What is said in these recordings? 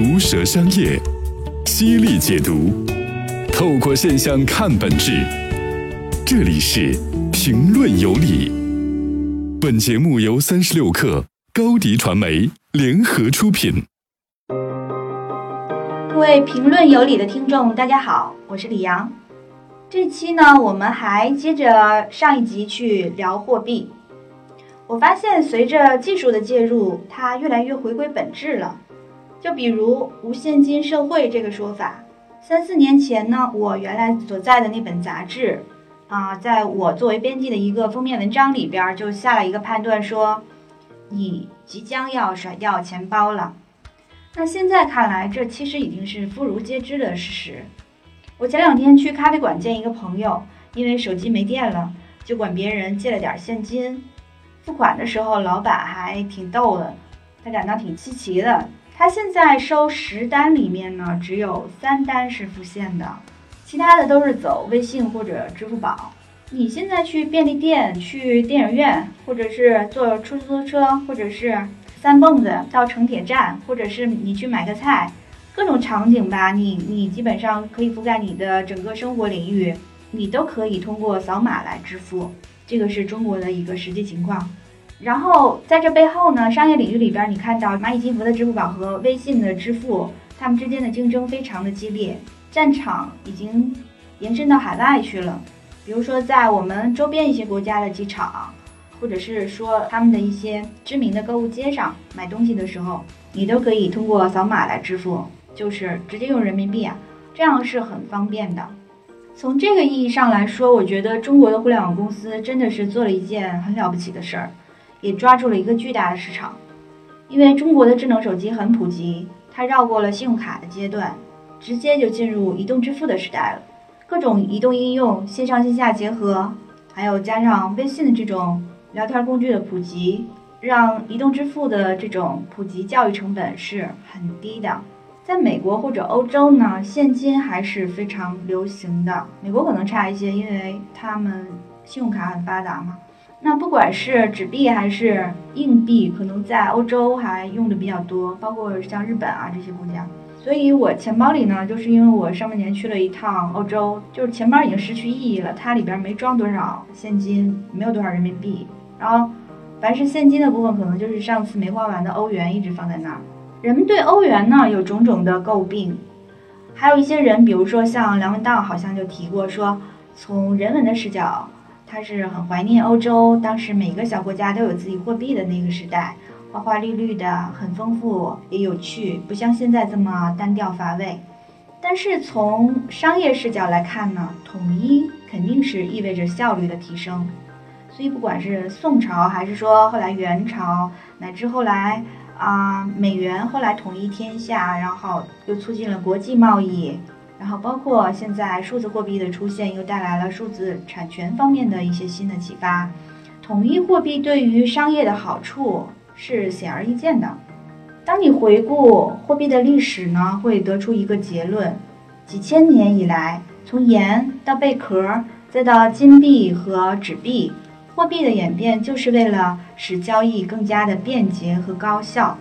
毒舌商业，犀利解读，透过现象看本质。这里是评论有理。本节目由三十六克高迪传媒联合出品。各位评论有理的听众，大家好，我是李阳。这期呢，我们还接着上一集去聊货币。我发现，随着技术的介入，它越来越回归本质了。就比如“无现金社会”这个说法，三四年前呢，我原来所在的那本杂志，啊，在我作为编辑的一个封面文章里边，就下了一个判断说，你即将要甩掉钱包了。那现在看来，这其实已经是妇孺皆知的事实。我前两天去咖啡馆见一个朋友，因为手机没电了，就管别人借了点现金。付款的时候，老板还挺逗的，他感到挺稀奇的。他现在收十单里面呢，只有三单是付现的，其他的都是走微信或者支付宝。你现在去便利店、去电影院，或者是坐出租车，或者是三蹦子到城铁站，或者是你去买个菜。各种场景吧，你你基本上可以覆盖你的整个生活领域，你都可以通过扫码来支付，这个是中国的一个实际情况。然后在这背后呢，商业领域里边，你看到蚂蚁金服的支付宝和微信的支付，他们之间的竞争非常的激烈，战场已经延伸到海外去了。比如说在我们周边一些国家的机场，或者是说他们的一些知名的购物街上买东西的时候，你都可以通过扫码来支付。就是直接用人民币啊，这样是很方便的。从这个意义上来说，我觉得中国的互联网公司真的是做了一件很了不起的事儿，也抓住了一个巨大的市场。因为中国的智能手机很普及，它绕过了信用卡的阶段，直接就进入移动支付的时代了。各种移动应用线上线下结合，还有加上微信的这种聊天工具的普及，让移动支付的这种普及教育成本是很低的。在美国或者欧洲呢，现金还是非常流行的。美国可能差一些，因为他们信用卡很发达嘛。那不管是纸币还是硬币，可能在欧洲还用的比较多，包括像日本啊这些国家。所以我钱包里呢，就是因为我上半年去了一趟欧洲，就是钱包已经失去意义了，它里边没装多少现金，没有多少人民币。然后，凡是现金的部分，可能就是上次没花完的欧元一直放在那儿。人们对欧元呢有种种的诟病，还有一些人，比如说像梁文道，好像就提过说，从人文的视角，他是很怀念欧洲当时每个小国家都有自己货币的那个时代，花花绿绿的，很丰富也有趣，不像现在这么单调乏味。但是从商业视角来看呢，统一肯定是意味着效率的提升，所以不管是宋朝，还是说后来元朝，乃至后来。啊，美元后来统一天下，然后又促进了国际贸易，然后包括现在数字货币的出现，又带来了数字产权方面的一些新的启发。统一货币对于商业的好处是显而易见的。当你回顾货币的历史呢，会得出一个结论：几千年以来，从盐到贝壳，再到金币和纸币。货币的演变就是为了使交易更加的便捷和高效，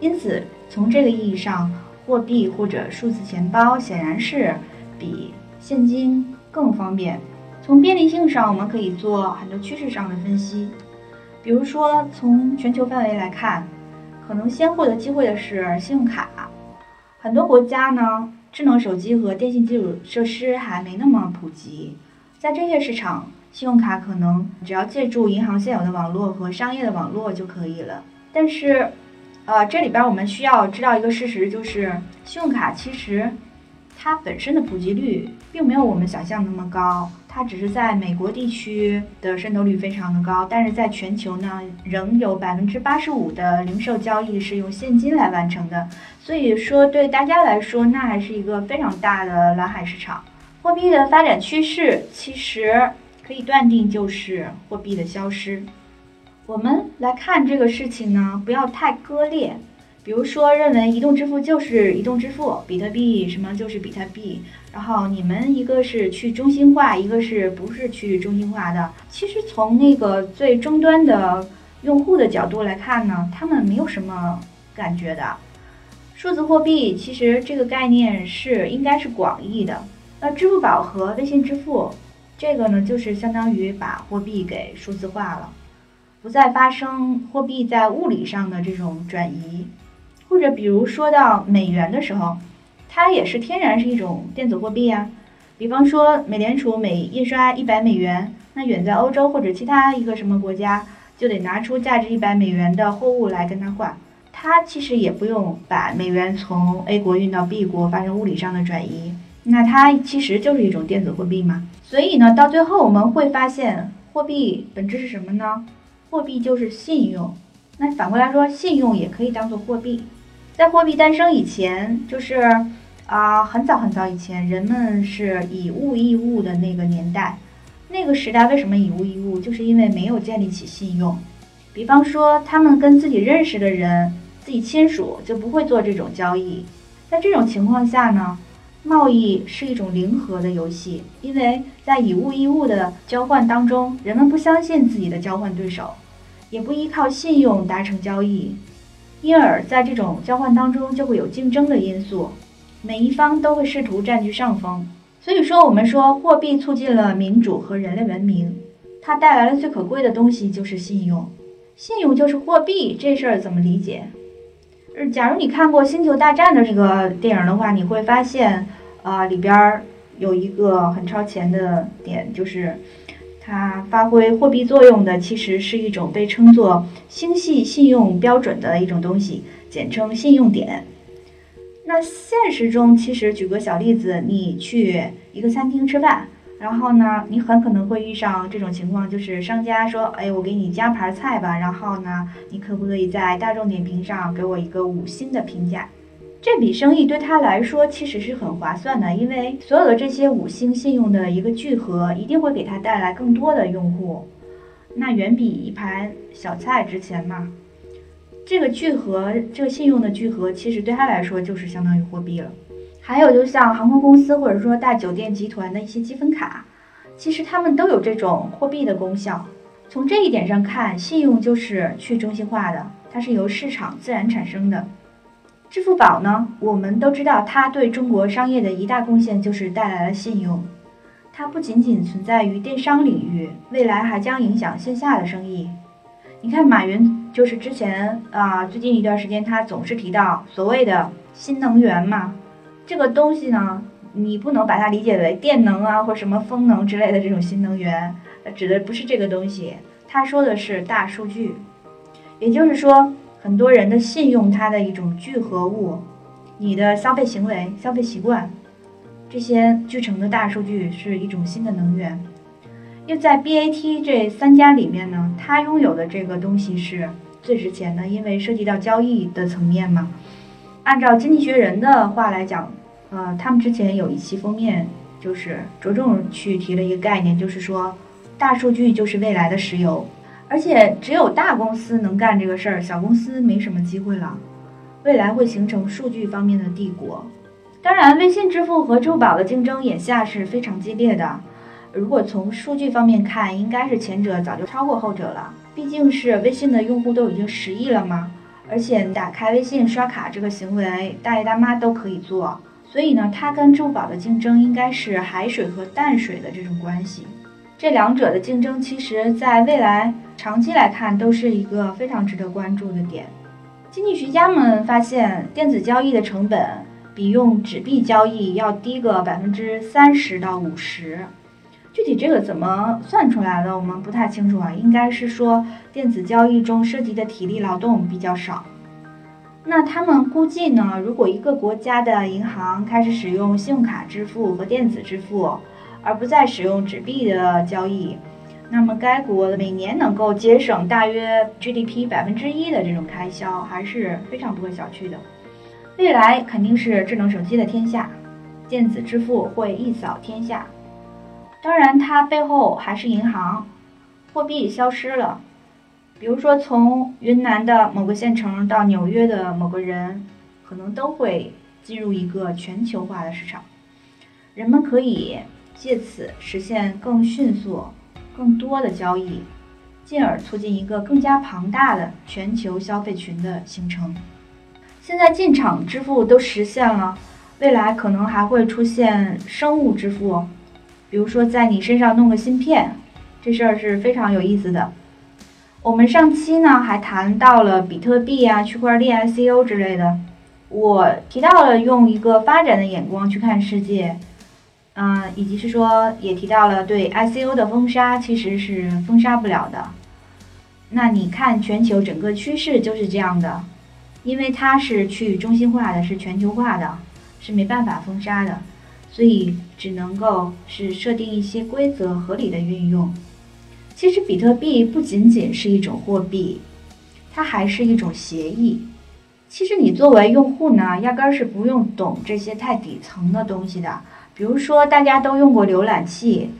因此从这个意义上，货币或者数字钱包显然是比现金更方便。从便利性上，我们可以做很多趋势上的分析，比如说从全球范围来看，可能先获得机会的是信用卡。很多国家呢，智能手机和电信基础设施还没那么普及，在这些市场。信用卡可能只要借助银行现有的网络和商业的网络就可以了，但是，呃，这里边我们需要知道一个事实，就是信用卡其实它本身的普及率并没有我们想象那么高，它只是在美国地区的渗透率非常的高，但是在全球呢，仍有百分之八十五的零售交易是用现金来完成的，所以说对大家来说，那还是一个非常大的蓝海市场。货币的发展趋势其实。可以断定就是货币的消失。我们来看这个事情呢，不要太割裂。比如说，认为移动支付就是移动支付，比特币什么就是比特币。然后你们一个是去中心化，一个是不是去中心化的？其实从那个最终端的用户的角度来看呢，他们没有什么感觉的。数字货币其实这个概念是应该是广义的。那支付宝和微信支付，这个呢就是相当于把货币给数字化了，不再发生货币在物理上的这种转移。或者比如说到美元的时候，它也是天然是一种电子货币呀。比方说美联储每印刷一百美元，那远在欧洲或者其他一个什么国家，就得拿出价值一百美元的货物来跟它换。它其实也不用把美元从 A 国运到 B 国发生物理上的转移，那它其实就是一种电子货币嘛。所以呢，到最后我们会发现，货币本质是什么呢？货币就是信用。那反过来说，信用也可以当做货币。在货币诞生以前，就是啊，很早很早以前，人们是以物易物的那个年代。那个时代为什么以物易物？就是因为没有建立起信用。比方说，他们跟自己认识的人。自己亲属就不会做这种交易，在这种情况下呢，贸易是一种零和的游戏，因为在以物易物的交换当中，人们不相信自己的交换对手，也不依靠信用达成交易，因而在这种交换当中就会有竞争的因素，每一方都会试图占据上风。所以说，我们说货币促进了民主和人类文明，它带来了最可贵的东西就是信用，信用就是货币，这事儿怎么理解？呃，假如你看过《星球大战》的这个电影的话，你会发现，啊，里边有一个很超前的点，就是它发挥货币作用的，其实是一种被称作星系信用标准的一种东西，简称信用点。那现实中，其实举个小例子，你去一个餐厅吃饭。然后呢，你很可能会遇上这种情况，就是商家说：“哎，我给你加盘菜吧。”然后呢，你可不可以在大众点评上给我一个五星的评价？这笔生意对他来说其实是很划算的，因为所有的这些五星信用的一个聚合，一定会给他带来更多的用户，那远比一盘小菜值钱嘛。这个聚合，这个信用的聚合，其实对他来说就是相当于货币了。还有，就像航空公司或者说大酒店集团的一些积分卡，其实他们都有这种货币的功效。从这一点上看，信用就是去中心化的，它是由市场自然产生的。支付宝呢，我们都知道，它对中国商业的一大贡献就是带来了信用。它不仅仅存在于电商领域，未来还将影响线下的生意。你看，马云就是之前啊，最近一段时间他总是提到所谓的新能源嘛。这个东西呢，你不能把它理解为电能啊，或什么风能之类的这种新能源，指的不是这个东西。他说的是大数据，也就是说，很多人的信用它的一种聚合物，你的消费行为、消费习惯，这些聚成的大数据是一种新的能源。又在 BAT 这三家里面呢，它拥有的这个东西是最值钱的，因为涉及到交易的层面嘛。按照《经济学人》的话来讲，呃，他们之前有一期封面就是着重去提了一个概念，就是说大数据就是未来的石油，而且只有大公司能干这个事儿，小公司没什么机会了。未来会形成数据方面的帝国。当然，微信支付和支付宝的竞争眼下是非常激烈的。如果从数据方面看，应该是前者早就超过后者了，毕竟是微信的用户都已经十亿了嘛。而且打开微信刷卡这个行为，大爷大妈都可以做，所以呢，它跟支付宝的竞争应该是海水和淡水的这种关系。这两者的竞争，其实在未来长期来看，都是一个非常值得关注的点。经济学家们发现，电子交易的成本比用纸币交易要低个百分之三十到五十。具体这个怎么算出来的，我们不太清楚啊。应该是说电子交易中涉及的体力劳动比较少。那他们估计呢，如果一个国家的银行开始使用信用卡支付和电子支付，而不再使用纸币的交易，那么该国每年能够节省大约 GDP 百分之一的这种开销，还是非常不可小觑的。未来肯定是智能手机的天下，电子支付会一扫天下。当然，它背后还是银行，货币消失了。比如说，从云南的某个县城到纽约的某个人，可能都会进入一个全球化的市场。人们可以借此实现更迅速、更多的交易，进而促进一个更加庞大的全球消费群的形成。现在进场支付都实现了，未来可能还会出现生物支付，比如说在你身上弄个芯片，这事儿是非常有意思的。我们上期呢还谈到了比特币啊、区块链、ICO 之类的，我提到了用一个发展的眼光去看世界，嗯，以及是说也提到了对 ICO 的封杀其实是封杀不了的。那你看全球整个趋势就是这样的，因为它是去中心化的，是全球化的，是没办法封杀的，所以只能够是设定一些规则，合理的运用。其实比特币不仅仅是一种货币，它还是一种协议。其实你作为用户呢，压根儿是不用懂这些太底层的东西的。比如说大家都用过浏览器，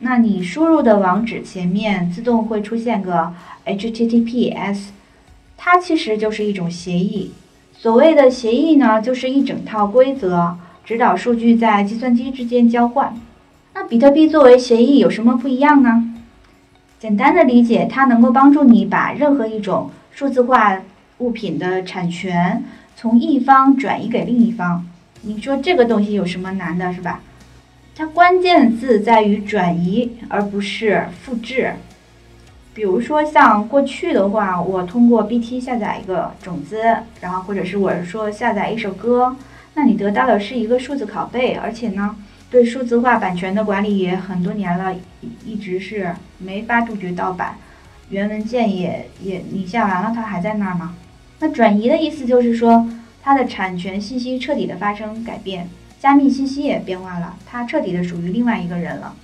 那你输入的网址前面自动会出现个 HTTPS，它其实就是一种协议。所谓的协议呢，就是一整套规则，指导数据在计算机之间交换。那比特币作为协议有什么不一样呢？简单的理解，它能够帮助你把任何一种数字化物品的产权从一方转移给另一方。你说这个东西有什么难的，是吧？它关键字在于转移，而不是复制。比如说像过去的话，我通过 BT 下载一个种子，然后或者是我说下载一首歌，那你得到的是一个数字拷贝，而且呢。对数字化版权的管理也很多年了，一直是没法杜绝盗版，原文件也也你下完了它还在那儿吗？那转移的意思就是说它的产权信息彻底的发生改变，加密信息也变化了，它彻底的属于另外一个人了。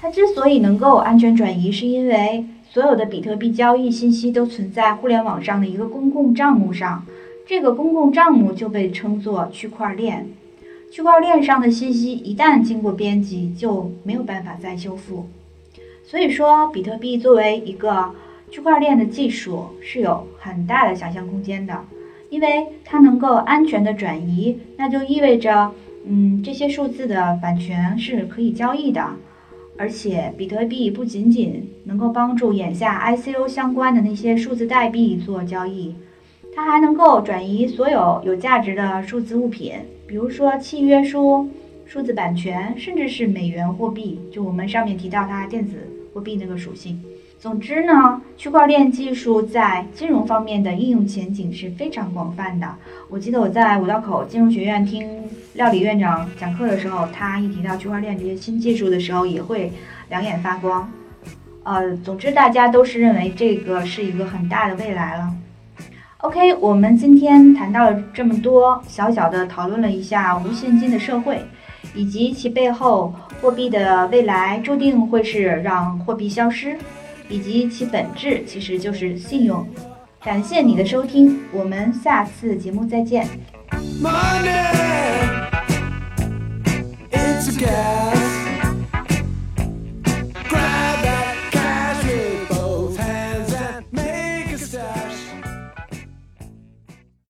它之所以能够安全转移，是因为所有的比特币交易信息都存在互联网上的一个公共账目上，这个公共账目就被称作区块链。区块链上的信息一旦经过编辑，就没有办法再修复。所以说，比特币作为一个区块链的技术是有很大的想象空间的，因为它能够安全的转移，那就意味着，嗯，这些数字的版权是可以交易的。而且，比特币不仅仅能够帮助眼下 ICO 相关的那些数字代币做交易，它还能够转移所有有价值的数字物品。比如说契约书、数字版权，甚至是美元货币，就我们上面提到它电子货币那个属性。总之呢，区块链技术在金融方面的应用前景是非常广泛的。我记得我在五道口金融学院听廖理院长讲课的时候，他一提到区块链这些新技术的时候，也会两眼发光。呃，总之大家都是认为这个是一个很大的未来了。OK，我们今天谈到了这么多，小小的讨论了一下无现金的社会，以及其背后货币的未来注定会是让货币消失，以及其本质其实就是信用。感谢你的收听，我们下次节目再见。Money,